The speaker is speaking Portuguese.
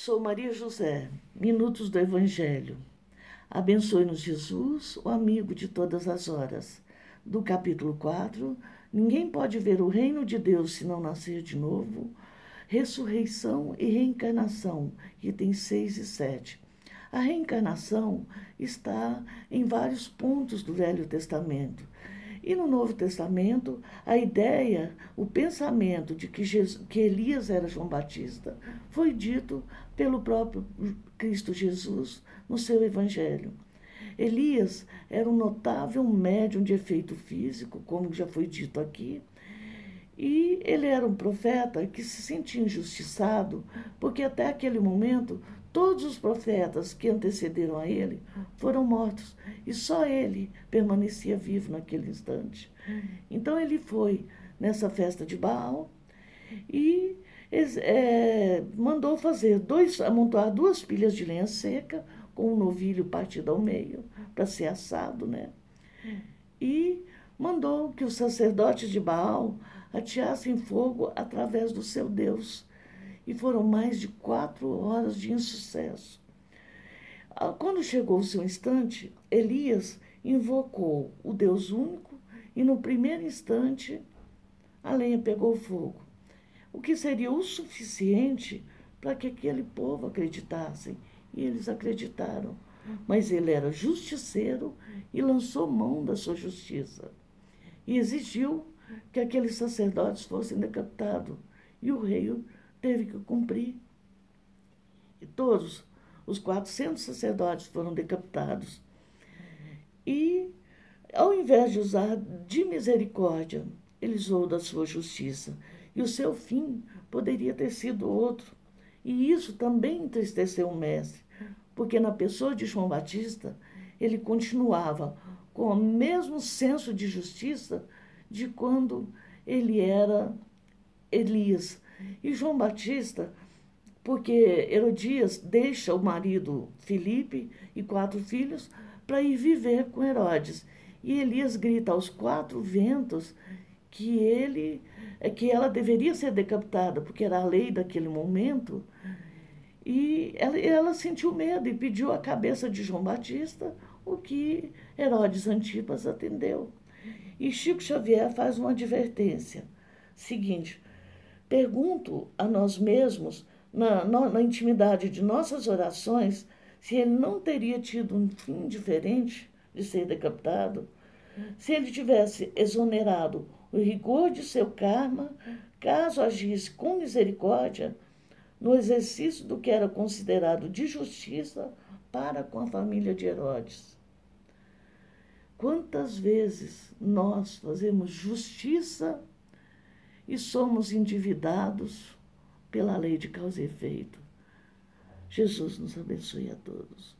Sou Maria José, Minutos do Evangelho. Abençoe-nos, Jesus, o amigo de todas as horas. Do capítulo 4, Ninguém pode ver o reino de Deus se não nascer de novo. Ressurreição e reencarnação, itens 6 e 7. A reencarnação está em vários pontos do Velho Testamento. E no Novo Testamento, a ideia, o pensamento de que, Jesus, que Elias era João Batista foi dito pelo próprio Cristo Jesus no seu Evangelho. Elias era um notável médium de efeito físico, como já foi dito aqui, e ele era um profeta que se sentia injustiçado, porque até aquele momento todos os profetas que antecederam a ele foram mortos e só ele permanecia vivo naquele instante. Então ele foi nessa festa de Baal e é, mandou fazer dois, amontoar duas pilhas de lenha seca com um novilho partido ao meio para ser assado, né? E mandou que os sacerdotes de Baal ateassem fogo através do seu Deus. E foram mais de quatro horas de insucesso. Ah, quando chegou o seu instante, Elias invocou o Deus único e, no primeiro instante, a lenha pegou fogo o que seria o suficiente para que aquele povo acreditasse. E eles acreditaram. Mas ele era justiceiro e lançou mão da sua justiça. E exigiu que aqueles sacerdotes fossem decapitados. E o rei teve que cumprir. E todos os 400 sacerdotes foram decapitados. E, ao invés de usar de misericórdia, ele usou da sua justiça e o seu fim poderia ter sido outro. E isso também entristeceu o mestre, porque na pessoa de João Batista, ele continuava com o mesmo senso de justiça de quando ele era Elias. E João Batista, porque Herodias deixa o marido Filipe e quatro filhos para ir viver com Herodes. E Elias grita aos quatro ventos que ele que ela deveria ser decapitada, porque era a lei daquele momento. E ela, ela sentiu medo e pediu a cabeça de João Batista, o que Herodes Antipas atendeu. E Chico Xavier faz uma advertência seguinte: pergunto a nós mesmos, na, na, na intimidade de nossas orações, se ele não teria tido um fim diferente de ser decapitado, se ele tivesse exonerado o rigor de seu karma, caso agisse com misericórdia no exercício do que era considerado de justiça para com a família de Herodes. Quantas vezes nós fazemos justiça e somos endividados pela lei de causa e efeito? Jesus nos abençoe a todos.